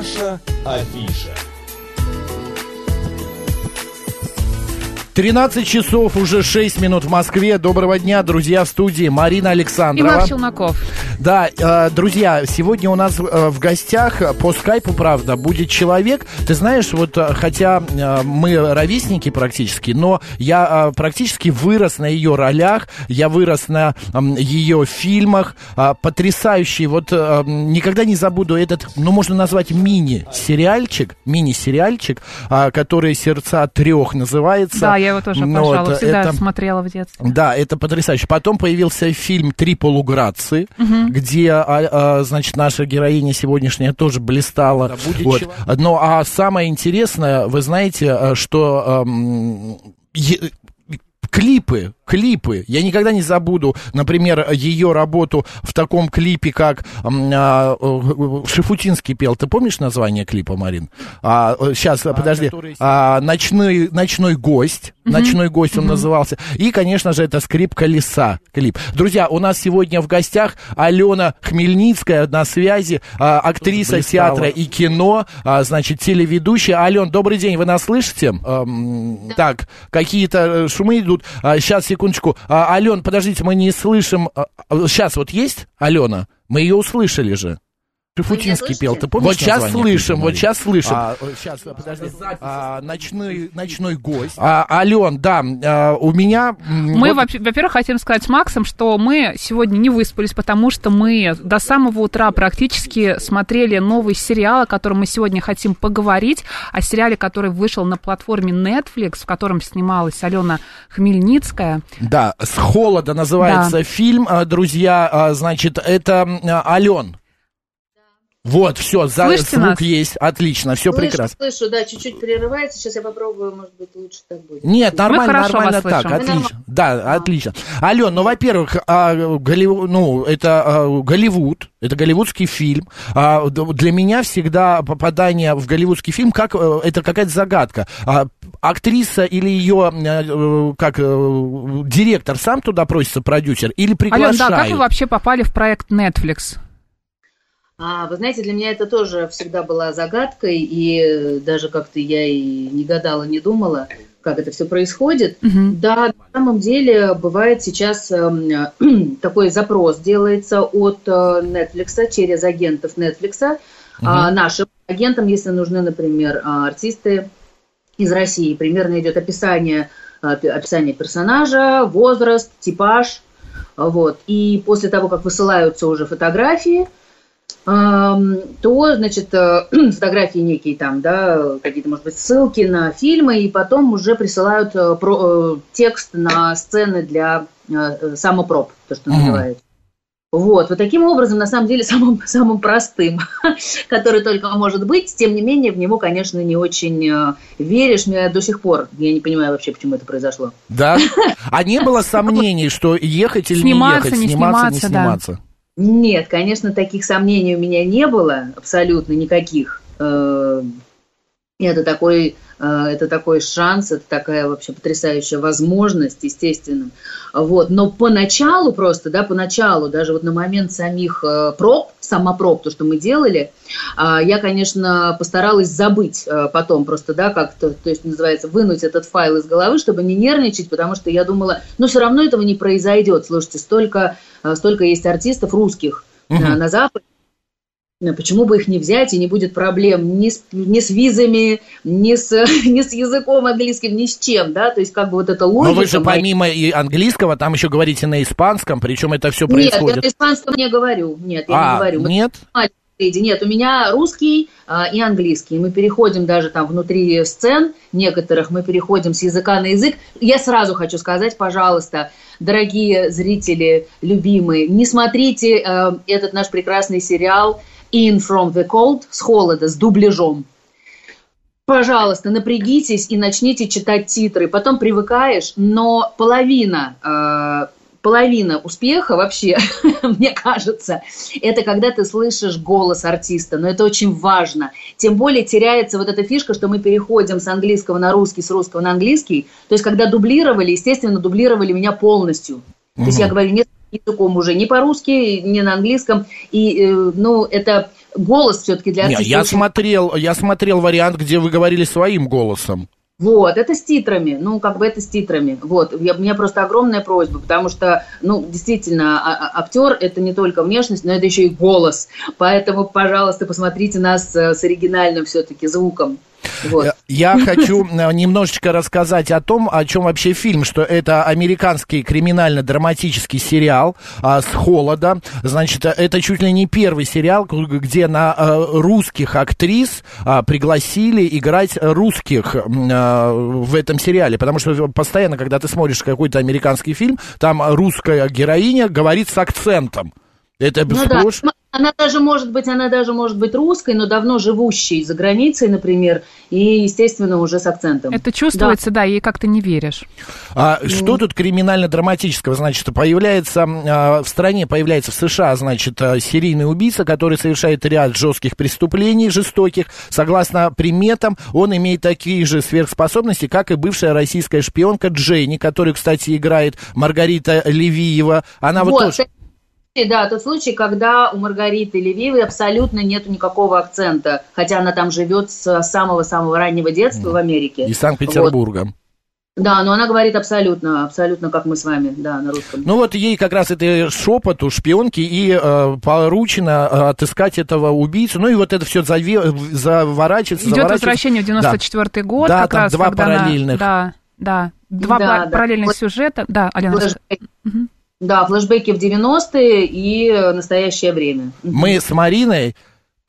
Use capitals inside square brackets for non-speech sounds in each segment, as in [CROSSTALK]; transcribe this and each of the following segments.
Наша афиша. 13 часов, уже 6 минут в Москве. Доброго дня, друзья, в студии Марина И Александрова. Марк Челноков. Да, э, друзья, сегодня у нас э, в гостях по скайпу, правда, будет человек. Ты знаешь, вот э, хотя мы ровесники практически, но я практически вырос на ее ролях, я вырос на ее фильмах. Потрясающий, вот никогда не забуду этот, ну, можно назвать мини-сериальчик, мини-сериальчик, который «Сердца трех» называется. Да, я его тоже Ну, обожала, это- всегда это- смотрела в детстве. да, это потрясающе. Потом появился фильм «Три полуграции», где, а, а, значит, наша героиня сегодняшняя тоже блистала. Вот. Но а самое интересное, вы знаете, а, что е- клипы, клипы. Я никогда не забуду, например, ее работу в таком клипе, как м, а, э, Шифутинский пел. Ты помнишь название клипа, Марин? А, сейчас, подожди. А, ночной, ночной гость. Ночной гость он назывался. И, конечно же, это скрипка леса клип. Друзья, у нас сегодня в гостях Алена Хмельницкая на связи, а, актриса театра и кино, а, значит, телеведущая. Ален, добрый день, вы нас слышите? Ам, Так, какие-то э, шумы идут. сейчас, секундочку. А, Ален, подождите, мы не слышим. Сейчас вот есть Алена? Мы ее услышали же. Шифутинский пел, ты помнишь? Вот сейчас слышим, вот сейчас слышим. сейчас, подожди. А, ночной, ночной гость. А, Ален, да, а, у меня... Мы, вот- во-первых, хотим сказать с Максом, что мы сегодня не выспались, потому что мы до самого утра практически смотрели новый сериал, о котором мы сегодня хотим поговорить, о сериале, который вышел на платформе Netflix, в котором снималась Алена Хмельницкая. Да, с холода называется Да. фильм, а, друзья. а, Значит, это а, Ален. Вот, все, за, Слышите звук нас? есть, отлично, все Слышу, прекрасно. слышу, да, чуть-чуть прерывается. Сейчас я попробую, может быть, лучше так будет. Нет, нормально, нормально вас так, слышим. Отлично. Да, отлично. Ален, ну, во-первых, а, Голливу- ну, это а, Голливуд, это голливудский фильм. А, для меня всегда попадание в голливудский фильм, как, э, это какая-то загадка. А, актриса или ее, э, как, э, директор сам туда просится, продюсер, или приглашает? Ален, да, как вы вообще попали в проект Netflix? А, вы знаете, для меня это тоже всегда была загадкой, и э, даже как-то я и не гадала, не думала, как это все происходит. Мгм. Да, на самом деле бывает сейчас эм, [CLEARS THROAT] такой запрос делается от э, Netflix через агентов Netflix. А, нашим агентам, если нужны, например, а, артисты из России, примерно идет описание, а, пи- описание персонажа, возраст, типаж. Вот. И после того, как высылаются уже фотографии, то, значит, э, [CLEARS THROAT] фотографии некие там, да, какие-то, может быть, ссылки на фильмы, и потом уже присылают э, про- э, текст на сцены для самопроб, то, что называется. Вот, вот таким образом, на самом деле, [LAUGHS] самым, самым простым, [LAUGHS] который только может быть, тем не менее, в него, конечно, не очень веришь. Мне до сих пор, я не понимаю вообще, почему это произошло. Да? [LAUGHS] А не было сомнений, что ехать или Сниматься, не ехать, не сниматься, не сниматься, да. Нет, конечно, таких сомнений у меня не было, абсолютно никаких. Э, Это такой, это такой шанс, это такая вообще потрясающая возможность, естественно. Вот. Но поначалу просто, да, поначалу, даже вот на момент самих э, проб, самопроб, то, что мы делали, а, я, конечно, постаралась забыть э, потом просто, да, как-то, то есть, называется, вынуть этот файл из головы, чтобы не нервничать, потому что я думала, ну, все равно этого не произойдет. Слушайте, столько, э, столько есть артистов русских э, Мгм. на Западе, Э, Почему бы их не взять, и не будет проблем ни с, ни с визами, ни с, [LAUGHS] ни с языком английским, ни с чем, да? То есть, как бы вот эта логика... Но вы же помимо и английского, там еще говорите на испанском, причем это все Нет, я происходит. на испанском не говорю. Нет, я а, не говорю. Мы нет? Леди, Нет, у меня русский а, и английский. Мы переходим даже там внутри сцен некоторых, мы переходим с языка на язык. Я сразу хочу сказать, пожалуйста, дорогие зрители, любимые, не смотрите э, этот наш прекрасный сериал In From The Cold с холода, с дубляжом. Пожалуйста, напрягитесь и начните читать титры. Потом привыкаешь, но половина э, половина успеха вообще, [LAUGHS] мне кажется, это когда ты слышишь голос артиста, но это очень важно. Тем более теряется вот эта фишка, что мы переходим с английского на русский, с русского на английский. То есть, когда дублировали, естественно, дублировали меня полностью. То есть я говорю не с языком уже, не по-русски, не на английском. И, э, ну, это голос все-таки для артиста. Нет, я, смотрел, я смотрел вариант, где вы говорили своим голосом. Вот, это с титрами, ну, как бы это с титрами. Вот, я, у меня просто огромная просьба, потому что, ну, действительно, а, а, актер – это не только внешность, но это еще и голос. Поэтому, пожалуйста, посмотрите нас э, с оригинальным все-таки звуком. Вот. Хочу э, немножечко рассказать о том, о чем вообще фильм, что это американский криминально-драматический сериал а, с холода. Значит, это чуть ли не первый сериал, где на а, русских актрис а, пригласили играть русских а, в этом сериале. Потому что постоянно, когда ты смотришь какой-то американский фильм, там русская героиня говорит с акцентом. Это ну, да. Она даже может быть, она даже может быть русской, но давно живущей за границей, например, и, естественно, уже с акцентом. Это чувствуется, да, да ей как-то не веришь. А что тут криминально-драматического? Значит, появляется а, в стране, появляется в США, значит, а, серийный убийца, который совершает ряд жестких преступлений, жестоких. Согласно приметам, он имеет такие же сверхспособности, как и бывшая российская шпионка Джейни, которую, кстати, играет Маргарита Левиева. Она вот, вот тоже да, тот случай, когда у Маргариты Левиевой абсолютно нет никакого акцента, хотя она там живет с самого-самого раннего детства в Америке. Из Санкт-Петербурга. Вот. Да, но она говорит абсолютно, абсолютно как мы с вами, да, на русском. Ну вот ей как раз это шепоту шпионки и э, поручено э, отыскать этого убийцу. Ну и вот это все заве, заворачивается. Идет возвращение в 94 да. год. Да, как там раз, два параллельных. Она, да, да, два да, параллельных да. сюжета. Да, Алена. Угу. Да, флешбеки в 90-е и настоящее время. Мы с Мариной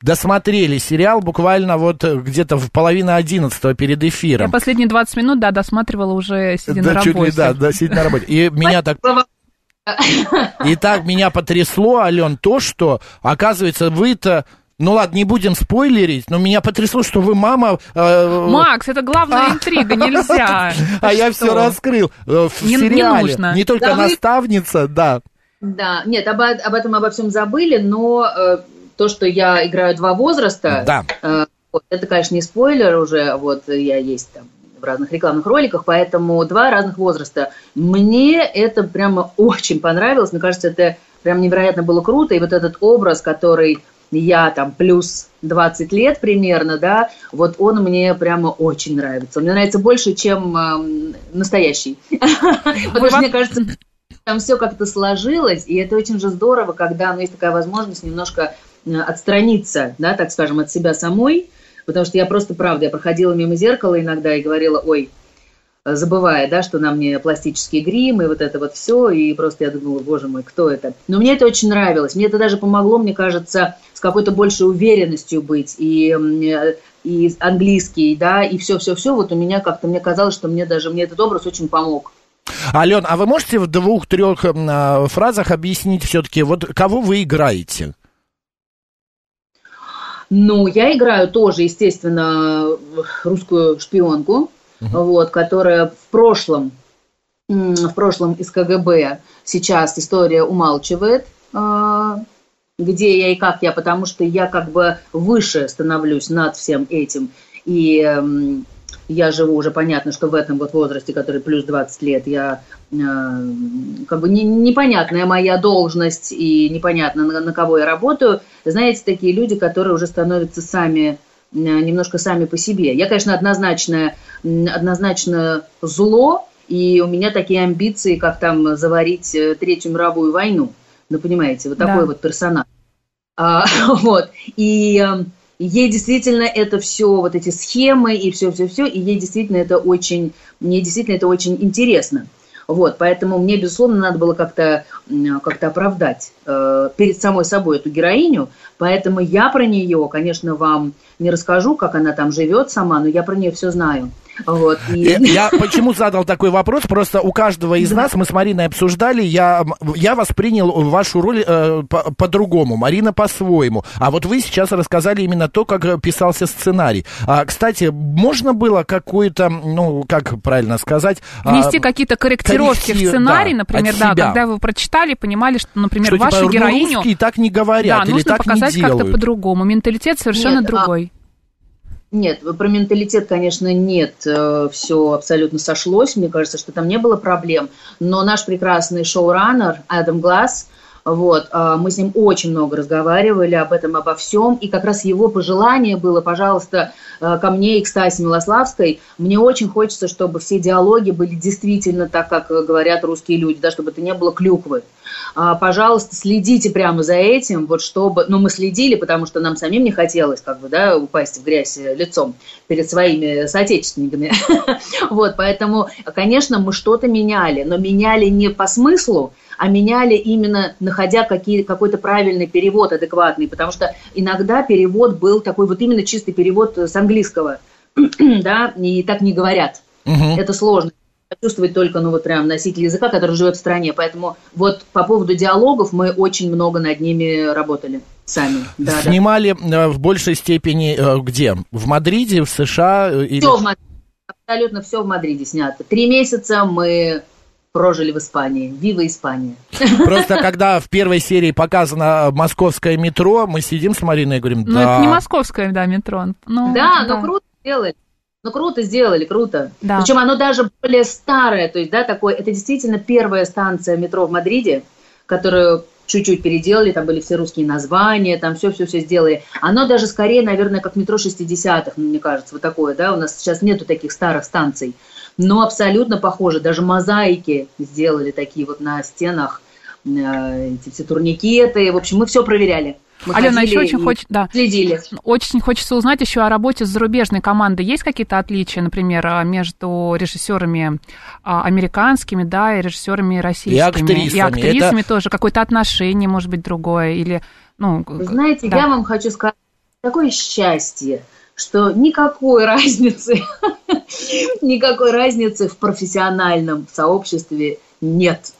досмотрели сериал буквально вот где-то в половине одиннадцатого перед эфиром. Я последние 20 минут, да, досматривала уже сидя да, на чуть работе. Ли, да, да, сидя на работе. И [LAUGHS] меня так... И так меня потрясло, Ален, то, что, оказывается, вы-то ну ладно, не будем спойлерить, но меня потрясло, что вы мама... Э, Макс, это главная а. интрига, [LAUGHS] нельзя. А я все раскрыл э, в сериале. Не только наставница, да. Да, нет, об, этом обо всем забыли, но э, то, что я играю два возраста, да. это, конечно, не спойлер уже, вот я есть там в разных рекламных роликах, поэтому два разных возраста. Мне это прямо очень понравилось, мне кажется, это прям невероятно было круто, и вот этот образ, который я там плюс 20 лет примерно, да, вот он мне прямо очень нравится. Он мне нравится больше, чем э, настоящий. [LAUGHS] Потому что, мне кажется, там все как-то сложилось, и это очень же здорово, когда ну, есть такая возможность немножко э, отстраниться, да, так скажем, от себя самой, потому что я просто, правда, я проходила мимо зеркала иногда и говорила, ой, забывая, да, что на мне пластический грим и вот это вот все, и просто я думала, боже мой, кто это? Но мне это очень нравилось, мне это даже помогло, мне кажется, с какой-то большей уверенностью быть, и, и английский, да, и все-все-все, вот у меня как-то, мне казалось, что мне даже, мне этот образ очень помог. Ален, а вы можете в двух-трех э, фразах объяснить все-таки, вот кого вы играете? Ну, я играю тоже, естественно, русскую шпионку, угу. вот, которая в прошлом, в прошлом из КГБ сейчас история умалчивает, а, где я и как я, потому что я как бы выше становлюсь над всем этим. И я живу уже, понятно, что в этом вот возрасте, который плюс 20 лет, я а, как бы не, непонятная моя должность и непонятно, на, на кого я работаю. Знаете, такие люди, которые уже становятся сами немножко сами по себе. Я, конечно, однозначно, однозначно зло, и у меня такие амбиции, как там заварить э, Третью мировую войну. Ну, понимаете, вот такой да. вот персонаж. А, [LAUGHS] вот. И э, ей действительно это все, вот эти схемы и все-все-все, и ей действительно это очень, мне действительно это очень интересно. Вот, поэтому мне, безусловно, надо было как-то как оправдать э, перед самой собой эту героиню. Поэтому я про нее, конечно, вам не расскажу, как она там живет сама, но я про нее все знаю. Вот, и... Э, я почему задал такой вопрос? Просто у каждого из да. нас, мы с Мариной обсуждали, я, я воспринял вашу роль э, по- по-другому, Марина по-своему. А вот вы сейчас рассказали именно то, как писался сценарий. А, кстати, можно было какую-то, ну, как правильно сказать... А, Внести а, какие-то корректировки корректив, в сценарий, да, например, да, когда вы прочитали, понимали, что, например, что, вашу типа, героиню... русские так не говорят да, или нужно так показать как-то по-другому. Менталитет совершенно Нет, а другой. А... Нет, про менталитет, конечно, нет, э, все абсолютно сошлось, мне кажется, что там не было проблем, но наш прекрасный шоураннер Адам Глаз, Вот, а, мы с ним очень много разговаривали об этом, обо всем, и как раз его пожелание было, пожалуйста, э, ко мне и к Стасе Милославской, мне очень хочется, чтобы все диалоги были действительно так, как говорят русские люди, да, чтобы это не было клюквы. А, пожалуйста, следите прямо за этим, вот чтобы, ну, мы следили, потому что нам самим не хотелось, как бы, да, упасть в грязь лицом перед своими соотечественниками. [LAUGHS] Вот, поэтому, конечно, мы что-то меняли, но меняли не по смыслу, а меняли именно, находя какие, какой-то правильный перевод адекватный, потому что иногда перевод был такой вот именно чистый перевод с английского, [CLEARS THROAT] да, и так не говорят. Угу. Это сложно чувствовать только, ну, вот прям носитель языка, который живет в стране. Поэтому вот по поводу диалогов мы очень много над ними работали сами. Да, Снимали да. в большей степени э, где? В Мадриде, в США? Э, или... Все в Мадриде. Абсолютно все в Мадриде снято. Три месяца мы прожили в Испании. Вива Испания. Просто когда в первой серии показано московское метро, мы сидим с Мариной и говорим, да. Ну, это не московское, да, метро. Ну, да, да, но круто сделали. Ну, круто сделали, круто. Да. Причем оно даже более старое, то есть, да, такое, это действительно первая станция метро в Мадриде, которую чуть-чуть переделали, там были все русские названия, там все-все-все сделали. Оно даже скорее, наверное, как метро 60-х, мне кажется, вот такое, да, у нас сейчас нету таких старых станций но абсолютно похоже. Даже мозаики сделали такие вот на стенах, э, эти все турникеты. В общем, мы все проверяли. Мы Алена, еще очень хочет, да. Следили. Очень хочется узнать еще о работе с зарубежной командой. Есть какие-то отличия, например, а, между режиссерами а, американскими, да, и режиссерами российскими? И актрисами. И актрисами Это... тоже. Какое-то отношение, может быть, другое? Или, ну, знаете, да. я вам хочу сказать, такое счастье, что никакой [LAUGHS] разницы, никакой разницы в профессиональном сообществе нет.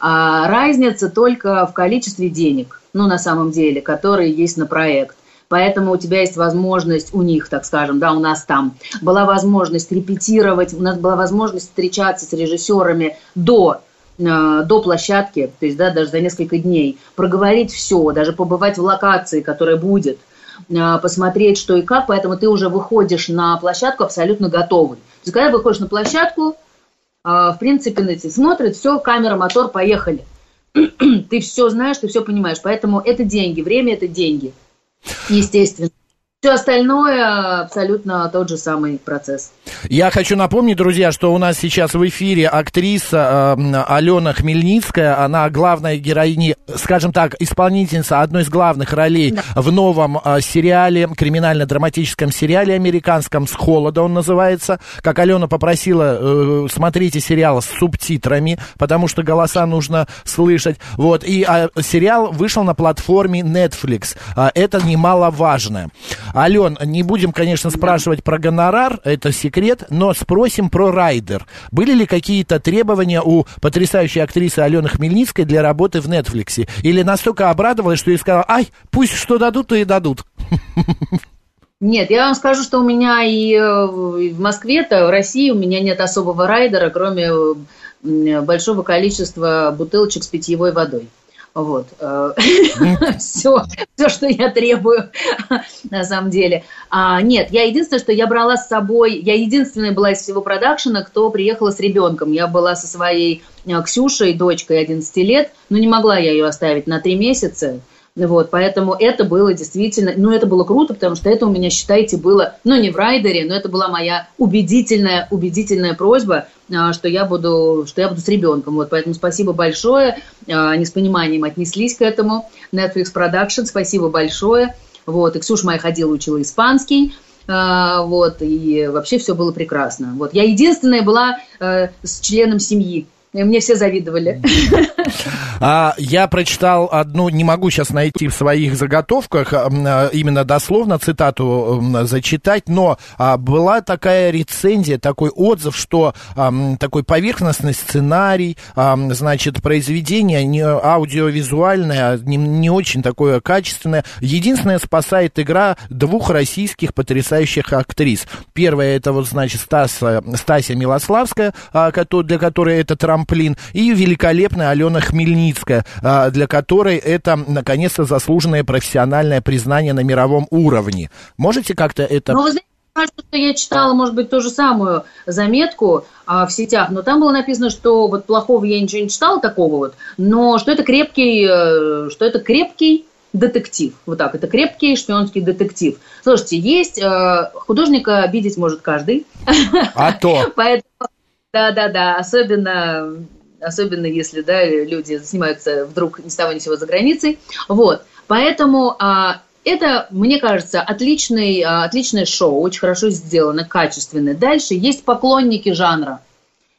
А разница только в количестве денег, ну, на самом деле, которые есть на проект. Поэтому у тебя есть возможность, у них, так скажем, да, у нас там была возможность репетировать, у нас была возможность встречаться с режиссерами до э, до площадки, то есть, да, даже за несколько дней, проговорить все, даже побывать в локации, которая будет – посмотреть, что и как, поэтому ты уже выходишь на площадку абсолютно готовый. То есть, когда выходишь на площадку, э, в принципе, на тебя смотрит, все, камера, мотор, поехали. [CLEARS THROAT] ты все знаешь, ты все понимаешь, поэтому это деньги, время это деньги, естественно. Все остальное абсолютно тот же самый процесс. Я хочу напомнить, друзья, что у нас сейчас в эфире актриса э, Алена Хмельницкая. Она главная героиня, скажем так, исполнительница одной из главных ролей да. в новом э, сериале, криминально-драматическом сериале американском «С холода» он называется. Как Алена попросила, э, смотрите сериал с субтитрами, потому что голоса нужно слышать. Вот. И э, сериал вышел на платформе Netflix. Э, это немаловажно. Ален, не будем, конечно, спрашивать про гонорар, это секрет, но спросим про райдер. Были ли какие-то требования у потрясающей актрисы Алены Хмельницкой для работы в Нетфликсе? Или настолько обрадовалась, что ей сказала, ай, пусть что дадут, то и дадут? Нет, я вам скажу, что у меня и э, в Москве-то, в России у меня нет особого райдера, кроме большого количества бутылочек с питьевой водой. Вот. Все, э, [LAUGHS] все, что я требую, [LAUGHS] на самом деле. А, нет, я единственное, что я брала с собой, я единственная была из всего продакшена, кто приехала с ребенком. Я была со своей э, Ксюшей, дочкой 11 лет, но не могла я ее оставить на 3 месяца. Вот, поэтому это было действительно, ну, это было круто, потому что это у меня, считайте, было, ну, не в райдере, но это была моя убедительная, убедительная просьба, а, что я буду, что я буду с ребенком. Вот, поэтому спасибо большое, а, они с пониманием отнеслись к этому. Netflix Production, спасибо большое. Вот, и Ксюша моя ходила, учила испанский, а, вот, и вообще все было прекрасно. Вот, я единственная была э, с членом семьи, мне все завидовали. А, я прочитал одну, не могу сейчас найти в своих заготовках, а, именно дословно цитату зачитать, но а, была такая рецензия, такой отзыв, что а, такой поверхностный сценарий, а, значит, произведение не, аудиовизуальное, не, не очень такое качественное. Единственное, спасает игра двух российских потрясающих актрис. Первая, это вот, значит, Стаса, Стася Милославская, а, для которой это трамп трамплин, и великолепная Алена Хмельницкая, а, для которой это, наконец-то, заслуженное профессиональное признание на мировом уровне. Можете как-то это... Ну, вы знаете, кажется, что я читала, может быть, ту же самую заметку а, в сетях, но там было написано, что вот плохого я ничего не читала такого вот, но что это крепкий, э, что это крепкий детектив. Вот так, это крепкий шпионский детектив. Слушайте, есть э, художника обидеть может каждый. А то. [LAUGHS] Поэтому, да-да-да, особенно особенно если да, люди снимаются вдруг ни с того ни сего за границей. Вот. Поэтому а, это, мне кажется, отличный, а, отличное шоу, очень хорошо сделано, качественное. Дальше есть поклонники жанра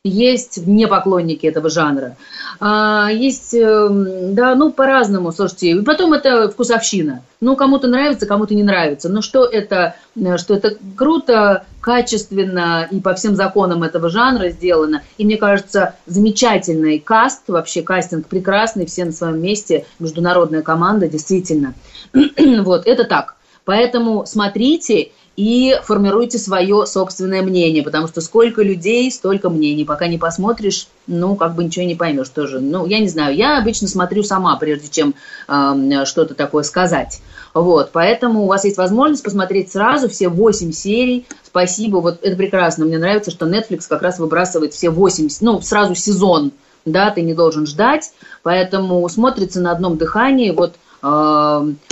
есть не поклонники этого жанра. А, есть, эм, да, ну, по-разному, слушайте. И потом это вкусовщина. Ну, кому-то нравится, кому-то не нравится. Но что это, э, что это круто, качественно и по всем законам этого жанра сделано. И мне кажется, замечательный каст, вообще кастинг прекрасный, все на своем месте, международная команда, действительно. [CLEARS THROAT] вот, это так. Поэтому смотрите и формируйте свое собственное мнение, потому что сколько людей, столько мнений. Пока не посмотришь, ну, как бы ничего не поймешь тоже. Ну, я не знаю, я обычно смотрю сама, прежде чем э, что-то такое сказать. Вот, поэтому у вас есть возможность посмотреть сразу все 8 серий. Спасибо, вот это прекрасно. Мне нравится, что Netflix как раз выбрасывает все 8, ну, сразу сезон, да, ты не должен ждать, поэтому смотрится на одном дыхании. Вот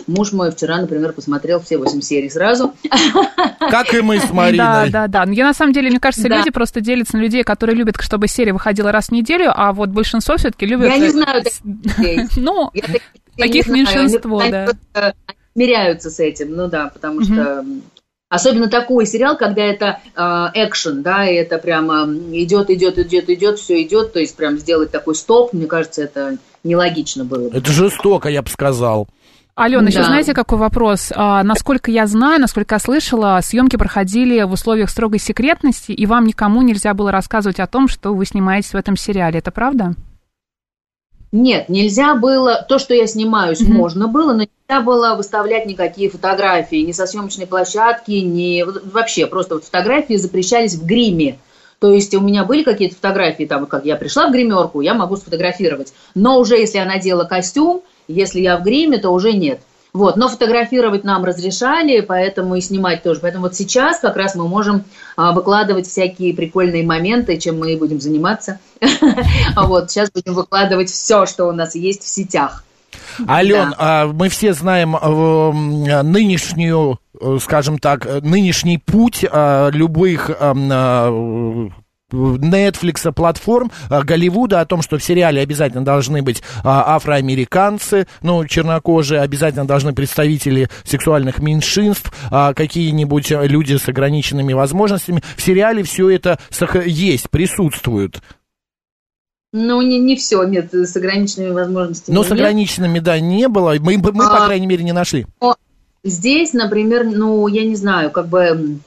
муж мой вчера, например, посмотрел все восемь серий сразу. Как и мы с Мариной. Да, да, да. Я на самом деле, мне кажется, да. люди просто делятся на людей, которые любят, чтобы серия выходила раз в неделю, а вот большинство все-таки любят... Я не знаю [LAUGHS] Ну, таких меньшинство, да. Смиряются с этим, ну да, потому что Особенно такой сериал, когда это э, экшен, да, и это прямо идет, идет, идет, идет, все идет, то есть прям сделать такой стоп, мне кажется, это нелогично было. Это жестоко, я бы сказал. Алена, да. еще знаете, какой вопрос? А, насколько я знаю, насколько я слышала, съемки проходили в условиях строгой секретности, и вам никому нельзя было рассказывать о том, что вы снимаетесь в этом сериале. Это правда? Нет, нельзя было. То, что я снимаюсь, mm-hmm. можно было, но нельзя было выставлять никакие фотографии ни со съемочной площадки, ни вообще. Просто вот фотографии запрещались в гриме. То есть у меня были какие-то фотографии, там, как я пришла в гримерку, я могу сфотографировать. Но уже если я надела костюм, если я в гриме, то уже нет. Вот, но фотографировать нам разрешали, поэтому и снимать тоже. Поэтому вот сейчас как раз мы можем а, выкладывать всякие прикольные моменты, чем мы будем заниматься. [LAUGHS] Вот, сейчас будем выкладывать все, что у нас есть в сетях. Ален, да. а, мы все знаем э, нынешнюю, э, скажем так, э, нынешний путь а, любых а, Netflix платформ Голливуда о том, что в сериале обязательно должны быть а, афроамериканцы, ну, чернокожие, обязательно должны представители сексуальных меньшинств, а, какие-нибудь люди с ограниченными возможностями. В сериале все это есть, присутствует. Ну, не, не все, нет, с ограниченными возможностями. Но с ограниченными, да, не было. Мы, мы а, по крайней мере, не нашли. Здесь, например, ну, я не знаю, как бы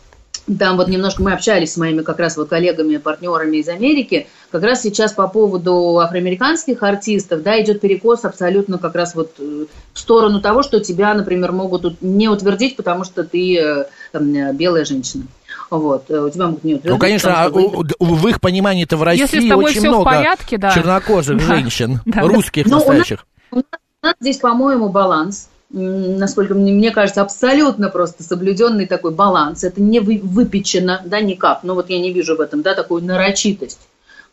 там вот немножко мы общались с моими как раз вот коллегами, партнерами из Америки, как раз сейчас по поводу афроамериканских артистов, да, идет перекос абсолютно как раз вот э, в сторону того, что тебя, например, могут не утвердить, потому что ты э, там, белая женщина. Вот, э, у тебя могут не утвердить. Ну, конечно, а, у, в их понимании это в России Если с тобой очень все много в порядке, да. чернокожих да. женщин, [LAUGHS] да, русских да. настоящих. У нас, у нас здесь, по-моему, баланс насколько мне, мне кажется, абсолютно просто соблюденный такой баланс. Это не выпечено, да, никак. Но вот я не вижу в этом, да, такую нарочитость.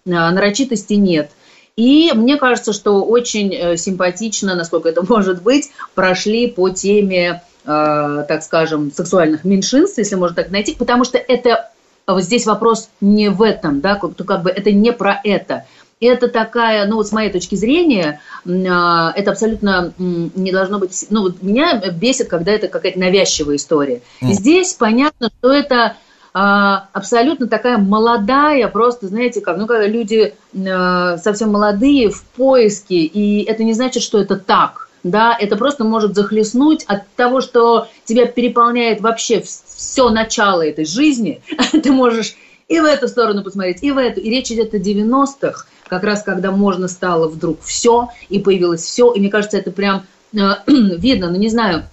А, нарочитости нет. И мне кажется, что очень э, симпатично, насколько это [LAUGHS] может быть, прошли по теме так скажем, сексуальных меньшинств, если можно так найти, потому что это вот здесь вопрос не в этом, да, как, как бы это не про это. Это такая, ну вот с моей точки зрения, э, это абсолютно не должно быть, ну вот меня бесит, когда это какая-то навязчивая история. Mm. Здесь понятно, что это а, абсолютно такая молодая, просто, знаете, как, ну, когда люди а, совсем молодые в поиске, и это не значит, что это так да, это просто может захлестнуть от того, что тебя переполняет вообще все начало этой жизни, [LAUGHS] ты можешь и в эту сторону посмотреть, и в эту. И речь идет о 90-х, как раз когда можно стало вдруг все, и появилось все, и мне кажется, это прям э, [CLEARS THROAT] видно, ну не знаю,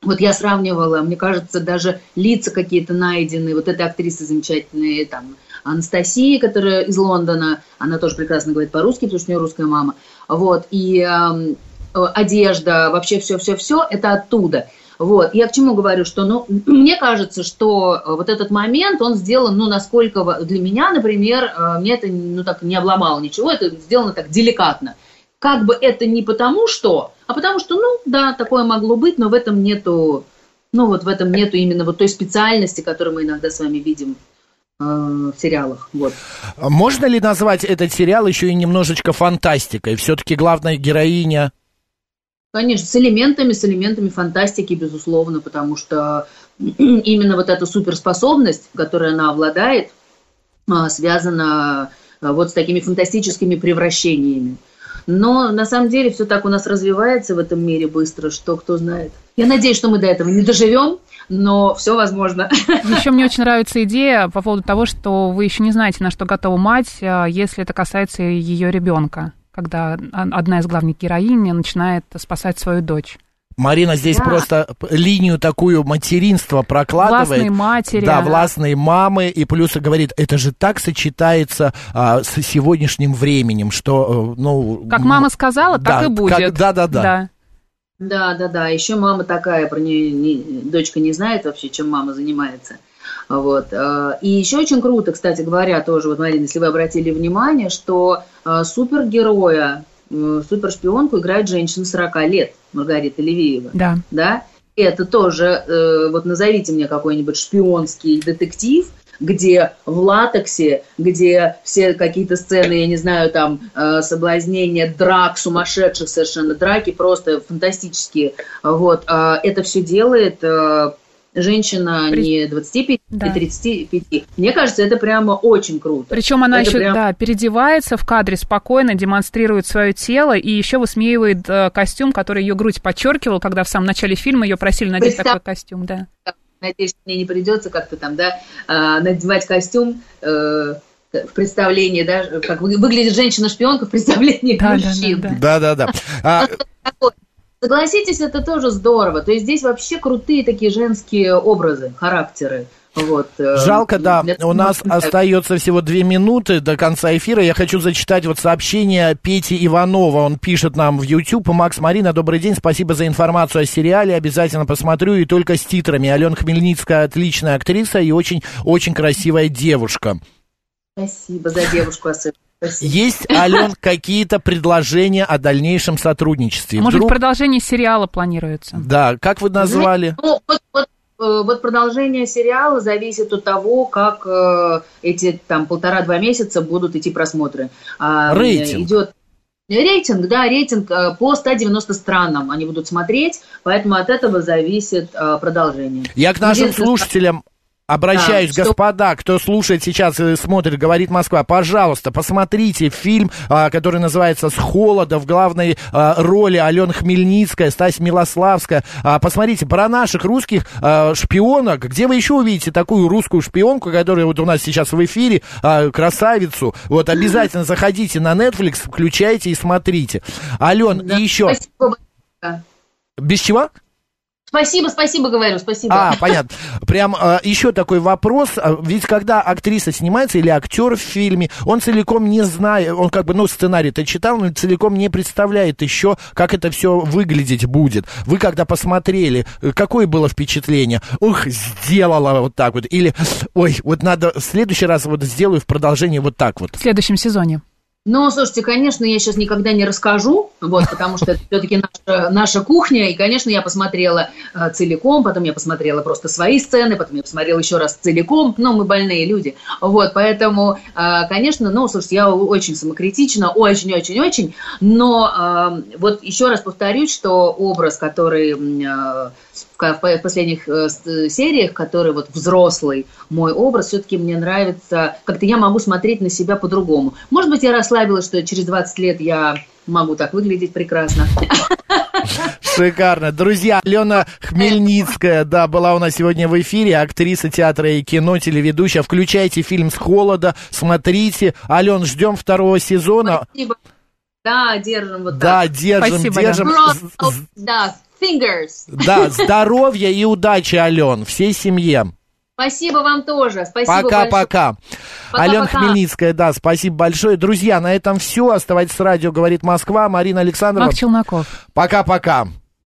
вот я сравнивала, мне кажется, даже лица какие-то найдены, вот эта актриса замечательная, там, Анастасия, которая из Лондона, она тоже прекрасно говорит по-русски, потому что у нее русская мама, вот, и Э, одежда, вообще все-все-все, это оттуда. Вот. Я к чему говорю, что, ну, мне кажется, что вот этот момент, он сделан, ну, насколько для меня, например, мне это, ну, так не обломало ничего, это сделано так деликатно. Как бы это не потому что, а потому что, ну, да, такое могло быть, но в этом нету, ну, вот в этом нету именно вот той специальности, которую мы иногда с вами видим э, в сериалах. Вот. Можно ли назвать этот сериал еще и немножечко фантастикой? Все-таки главная героиня... Конечно, с элементами, с элементами фантастики, безусловно, потому что [CLEARS THROAT] именно вот эта суперспособность, которой она обладает, а, связана а, вот с такими фантастическими превращениями. Но на самом деле все так у нас развивается в этом мире быстро, что кто знает. Я надеюсь, что мы до этого не доживем, но все возможно. [LAUGHS] Еще мне очень нравится идея по поводу того, что вы еще не знаете, на что готова мать, а, если это касается ее ребенка, когда одна из главных героинь начинает спасать свою дочь. Марина здесь да. просто линию такую материнства прокладывает. Властной матери. Да, властной мамы. И плюс говорит, это же так сочетается а, с сегодняшним временем, что, э, ну... Как мама сказала, да, так и будет. да, да, да. Да. Да, да, да. Еще мама такая, про нее не, дочка не знает вообще, чем мама занимается. Вот. Э, и еще очень круто, кстати говоря, тоже, вот, Марина, если вы обратили внимание, что э, супергероя Э, супершпионку играет женщина 40 лет, Маргарита Левиева. Да. Да? Это тоже, вот назовите мне какой-нибудь шпионский детектив, где в латексе, где все какие-то сцены, я не знаю, там, э, соблазнения, драк, сумасшедших совершенно драки, просто фантастические. Вот, э, это все делает э, женщина При... не 25, да. 35. Мне кажется, это прямо очень круто. Причем она это еще прям... да, переодевается в кадре спокойно, демонстрирует свое тело и еще высмеивает э, костюм, который ее грудь подчеркивал, когда в самом начале фильма ее просили надеть Представь... такой костюм. Да. Надеюсь, мне не придется как-то там, да, э, надевать костюм. Э, в представлении, да, как выглядит женщина-шпионка в представлении да, мужчин. Да, да, да. да. А... Согласитесь, это тоже здорово. То есть здесь вообще крутые такие женские образы, характеры. Вот. Э, Жалко, да. У нас остается всего две минуты до конца эфира. Я хочу зачитать вот сообщение Пети Иванова. Он пишет нам в YouTube. Макс Марина, добрый день. Спасибо за информацию о сериале. Обязательно посмотрю и только с титрами. Алена Хмельницкая отличная актриса и очень-очень красивая девушка. Спасибо за девушку особенно. Есть, Ален, [LAUGHS] какие-то предложения о дальнейшем сотрудничестве? Может, Вдруг... продолжение сериала планируется? Да, как вы назвали? Ну, вот, вот, э, вот продолжение сериала зависит от того, как э, эти там полтора-два месяца будут идти просмотры. А, Рейтинг. Идет Рейтинг, да, рейтинг э, по 190 странам они будут смотреть, поэтому от этого зависит э, продолжение. Я к нашим слушателям Обращаюсь, да, господа, кто слушает сейчас и смотрит, говорит Москва, пожалуйста, посмотрите фильм, а, который называется «С холода», в главной а, роли Алена Хмельницкая, Стась Милославская. А, посмотрите, про наших русских шпионок, где вы еще увидите такую русскую шпионку, которая вот у нас сейчас в эфире, красавицу, вот обязательно заходите на Netflix, включайте и смотрите. Ален, да, и еще... Спасибо. Без чего? Спасибо, спасибо, говорю, спасибо. А, понятно. Прям э, еще такой вопрос. А, ведь когда актриса снимается или актер в фильме, он целиком не знает, он как бы, ну, сценарий-то читал, но целиком не представляет еще, как это все выглядеть будет. Вы когда посмотрели, какое было впечатление? Ух, сделала вот так вот. Или, ой, вот надо в следующий раз вот сделаю в продолжении вот так вот. В следующем сезоне. Ну, слушайте, конечно, я сейчас никогда не расскажу, вот, потому что это все-таки наша, наша кухня, и, конечно, я посмотрела э, целиком, потом я посмотрела просто свои сцены, потом я посмотрела еще раз целиком, но мы больные люди, вот, поэтому, э, конечно, ну, слушайте, я очень самокритична, очень-очень-очень, но э, вот еще раз повторюсь, что образ, который э, в последних э, сериях, который вот взрослый мой образ, все-таки мне нравится, как-то я могу смотреть на себя по-другому. Может быть, я расслабилась, что через 20 лет я могу так выглядеть прекрасно. Шикарно. Друзья, Алена Хмельницкая, да, была у нас сегодня в эфире, актриса театра и кино, телеведущая. Включайте фильм «С холода», смотрите. Ален, ждем второго сезона. Спасибо. Да, держим вот да, так. Да, держим, Спасибо, держим. Да, fingers. Да, здоровья и удачи, Ален, всей семье. Спасибо вам тоже. Спасибо Пока-пока. Алена Хмельницкая, да, спасибо большое. Друзья, на этом все. Оставайтесь с радио «Говорит Москва». Марина Александровна. Мак Челноков. Пока-пока.